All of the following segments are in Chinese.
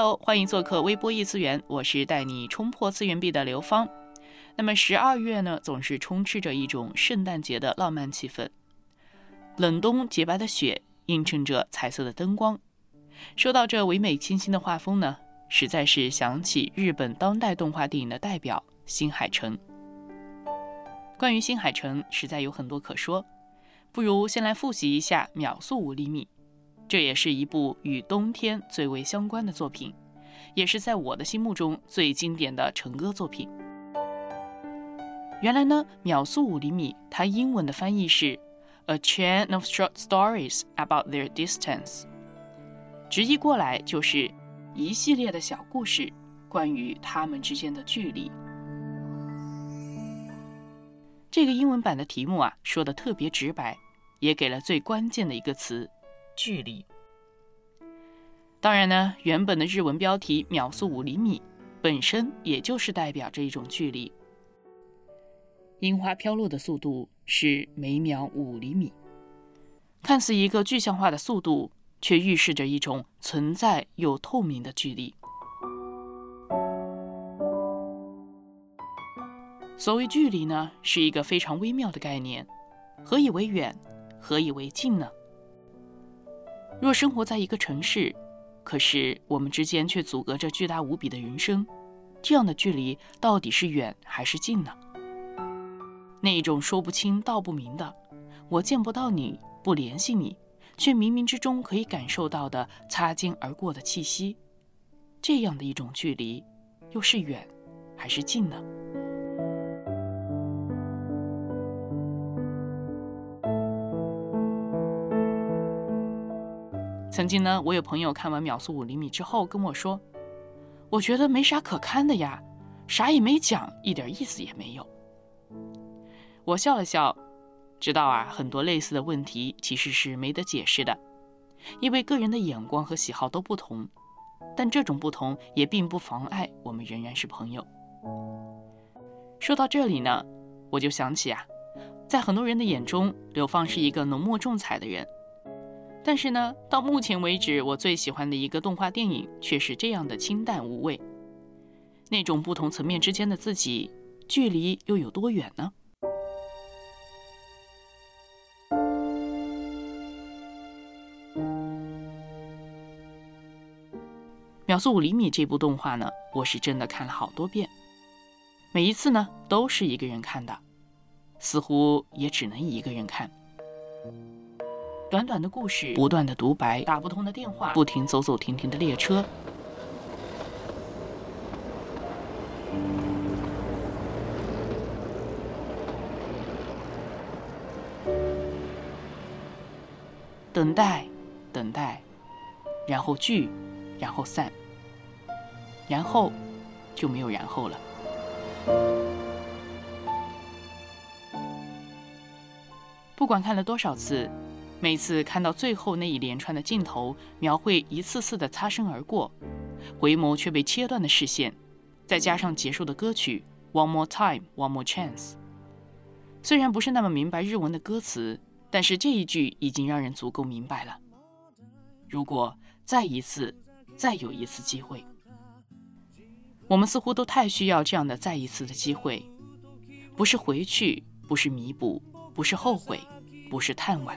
Hello，欢迎做客微波异次元，我是带你冲破次元壁的刘芳。那么十二月呢，总是充斥着一种圣诞节的浪漫气氛。冷冬洁白的雪映衬着彩色的灯光。说到这唯美清新的画风呢，实在是想起日本当代动画电影的代表新海诚。关于新海诚，实在有很多可说，不如先来复习一下《秒速五厘米》，这也是一部与冬天最为相关的作品，也是在我的心目中最经典的成歌作品。原来呢，秒速五厘米，它英文的翻译是 "A chain of short stories about their distance"，直译过来就是一系列的小故事，关于他们之间的距离。这个英文版的题目啊，说的特别直白，也给了最关键的一个词——距离。当然呢，原本的日文标题“秒速五厘米”本身也就是代表着一种距离。樱花飘落的速度是每秒五厘米，看似一个具象化的速度，却预示着一种存在又透明的距离。所谓距离呢，是一个非常微妙的概念。何以为远？何以为近呢？若生活在一个城市，可是我们之间却阻隔着巨大无比的人生，这样的距离到底是远还是近呢？那一种说不清道不明的，我见不到你，不联系你，却冥冥之中可以感受到的擦肩而过的气息，这样的一种距离，又是远还是近呢？曾经呢，我有朋友看完《秒速五厘米》之后跟我说：“我觉得没啥可看的呀，啥也没讲，一点意思也没有。”我笑了笑，知道啊，很多类似的问题其实是没得解释的，因为个人的眼光和喜好都不同。但这种不同也并不妨碍我们仍然是朋友。说到这里呢，我就想起啊，在很多人的眼中，刘芳是一个浓墨重彩的人，但是呢，到目前为止，我最喜欢的一个动画电影却是这样的清淡无味。那种不同层面之间的自己，距离又有多远呢？秒速五厘米这部动画呢，我是真的看了好多遍，每一次呢都是一个人看的，似乎也只能一个人看。短短的故事，不断的独白，打不通的电话，不停走走停停的列车，等待，等待，然后聚。然后散，然后就没有然后了。不管看了多少次，每次看到最后那一连串的镜头，描绘一次次的擦身而过，回眸却被切断的视线，再加上结束的歌曲《One More Time, One More Chance》，虽然不是那么明白日文的歌词，但是这一句已经让人足够明白了。如果再一次。再有一次机会，我们似乎都太需要这样的再一次的机会，不是回去，不是弥补，不是后悔，不是叹惋，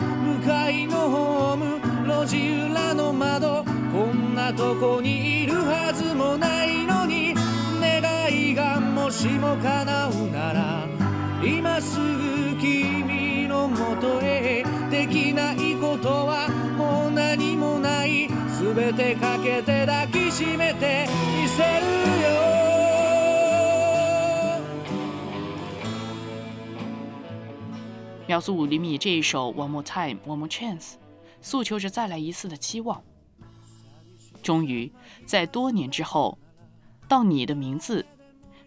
なとこにいるはずもないのに願いがもしも叶うなら今すぐ君のもとへ。できないことはもう何もない。全てかけて抱きしめてみせるよ。秒速五厘米这一首《One More Time, One More Chance》，诉求着再来一次的期望。终于在多年之后，到你的名字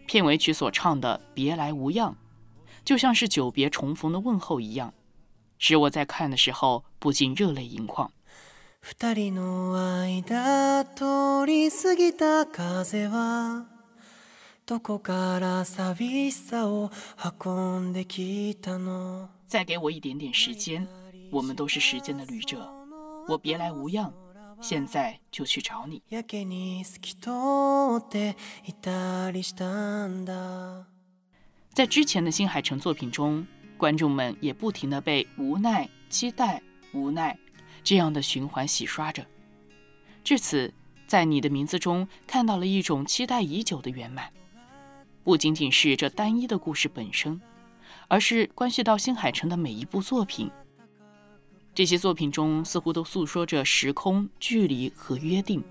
片尾曲所唱的“别来无恙”，就像是久别重逢的问候一样，使我在看的时候不禁热泪盈眶。再给我一点点时间，我们都是时间的旅者。我别来无恙，现在就去找你。在之前的新海诚作品中，观众们也不停的被无奈、期待、无奈这样的循环洗刷着。至此，在你的名字中看到了一种期待已久的圆满。不仅仅是这单一的故事本身，而是关系到新海诚的每一部作品。这些作品中似乎都诉说着时空、距离和约定。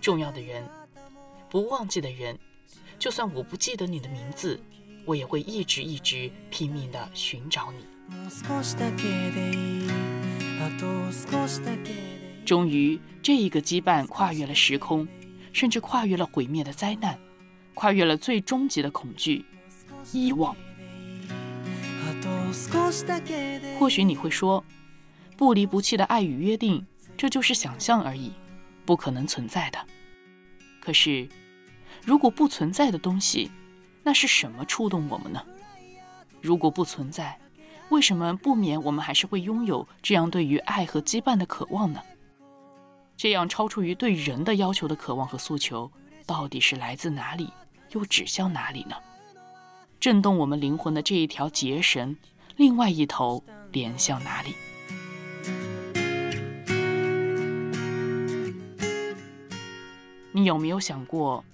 重要的人，不忘记的人，就算我不记得你的名字，我也会一直一直拼命地寻找你。终于，这一个羁绊跨越了时空，甚至跨越了毁灭的灾难。跨越了最终极的恐惧，遗忘。或许你会说，不离不弃的爱与约定，这就是想象而已，不可能存在的。可是，如果不存在的东西，那是什么触动我们呢？如果不存在，为什么不免我们还是会拥有这样对于爱和羁绊的渴望呢？这样超出于对人的要求的渴望和诉求，到底是来自哪里？又指向哪里呢？震动我们灵魂的这一条结绳，另外一头连向哪里？你有没有想过，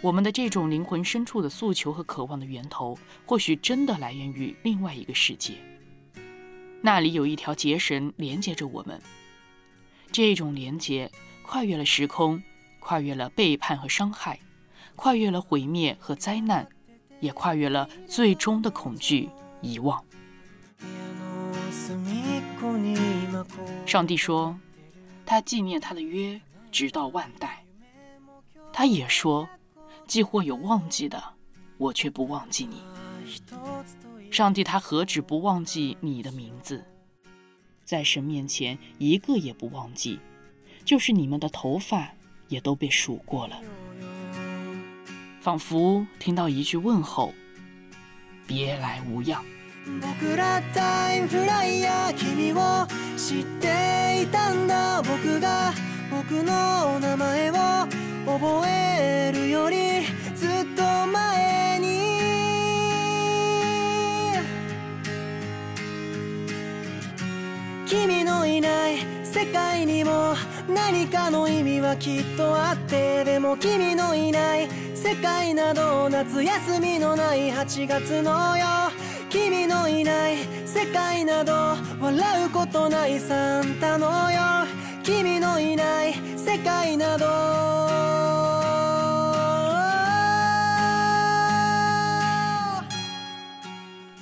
我们的这种灵魂深处的诉求和渴望的源头，或许真的来源于另外一个世界？那里有一条结绳连接着我们，这种连接跨越了时空，跨越了背叛和伤害。跨越了毁灭和灾难，也跨越了最终的恐惧、遗忘。上帝说，他纪念他的约，直到万代。他也说，既或有忘记的，我却不忘记你。上帝他何止不忘记你的名字，在神面前一个也不忘记，就是你们的头发也都被数过了。仿佛听到一句问候：“别来无恙。”僕らタイムフライヤー君を知っていたんだ僕が僕の名前を覚えるよりずっと前に君のいない世界にも何かの意味はきっとあってでも君のいない世界など夏休みのない8月のよ君のいない世界など笑うことないサンタのよ君のいない世界など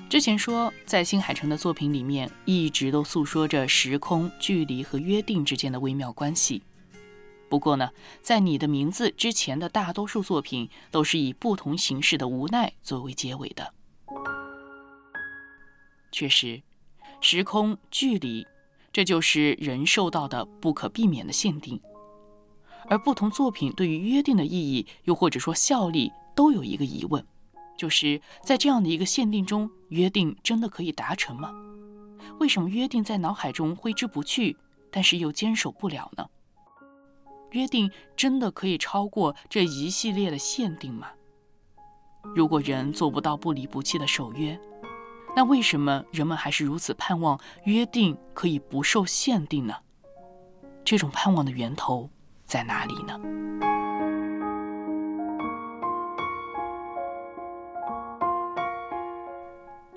之前说，在新海诚的作品里面，一直都诉说着时空、距离和约定之间的微妙关系。不过呢，在你的名字之前的大多数作品都是以不同形式的无奈作为结尾的。 确实，时空距离，这就是人受到的不可避免的限定。而不同作品对于约定的意义，又或者说效力，都有一个疑问，就是在这样的一个限定中，约定真的可以达成吗？为什么约定在脑海中挥之不去，但是又坚守不了呢？约定真的可以超过这一系列的限定吗？如果人做不到不离不弃的守约，那为什么人们还是如此盼望约定可以不受限定呢？这种盼望的源头在哪里呢？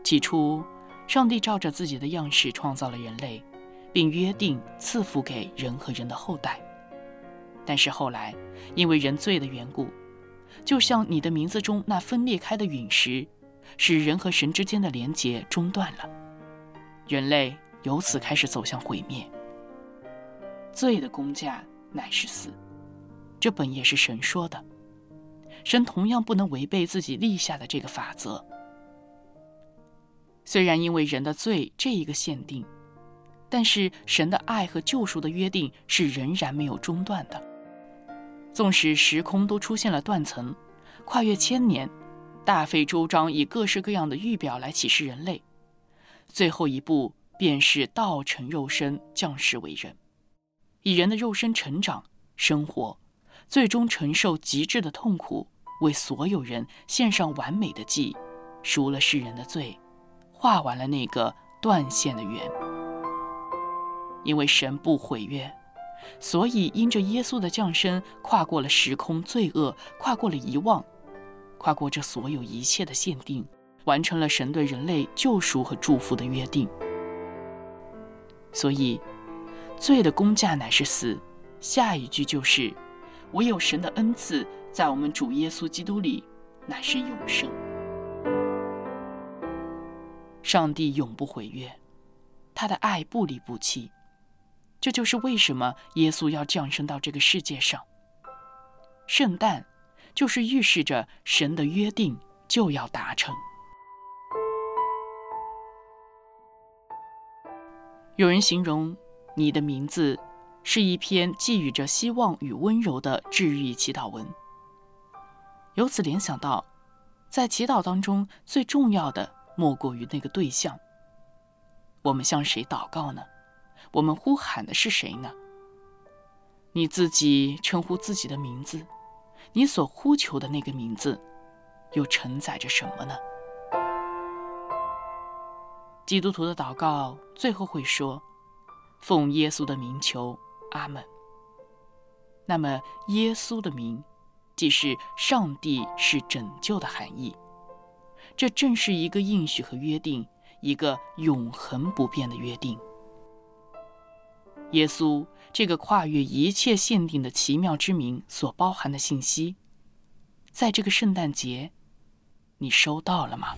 起初，上帝照着自己的样式创造了人类，并约定赐福给人和人的后代。但是后来，因为人罪的缘故，就像你的名字中那分裂开的陨石，使人和神之间的连结中断了，人类由此开始走向毁灭。罪的工价乃是死。这本也是神说的。神同样不能违背自己立下的这个法则。虽然因为人的罪这一个限定，但是神的爱和救赎的约定是仍然没有中断的。纵使时空都出现了断层，跨越千年，大费周章以各式各样的预表来启示人类，最后一步便是道成肉身降世为人，以人的肉身成长、生活，最终承受极致的痛苦。为所有人献上完美的祭，赎了世人的罪，画完了那个断线的圆。因为神不毁约，所以因着耶稣的降生，跨过了时空罪恶，跨过了遗忘，跨过这所有一切的限定，完成了神对人类救赎和祝福的约定。所以，罪的工价乃是死。下一句就是。唯有神的恩赐，在我们主耶稣基督里，乃是永生。上帝永不毁约，他的爱不离不弃。这就是为什么耶稣要降生到这个世界上。圣诞，就是预示着神的约定就要达成。有人形容你的名字。是一篇寄予着希望与温柔的治愈祈祷文。由此联想到，在祈祷当中最重要的莫过于那个对象。我们向谁祷告呢？我们呼喊的是谁呢？你自己称呼自己的名字，你所呼求的那个名字，又承载着什么呢？基督徒的祷告最后会说：“奉耶稣的名求。”阿门。那么，耶稣的名，即是上帝是拯救的含义。这正是一个应许和约定，一个永恒不变的约定。耶稣这个跨越一切限定的奇妙之名所包含的信息，在这个圣诞节，你收到了吗？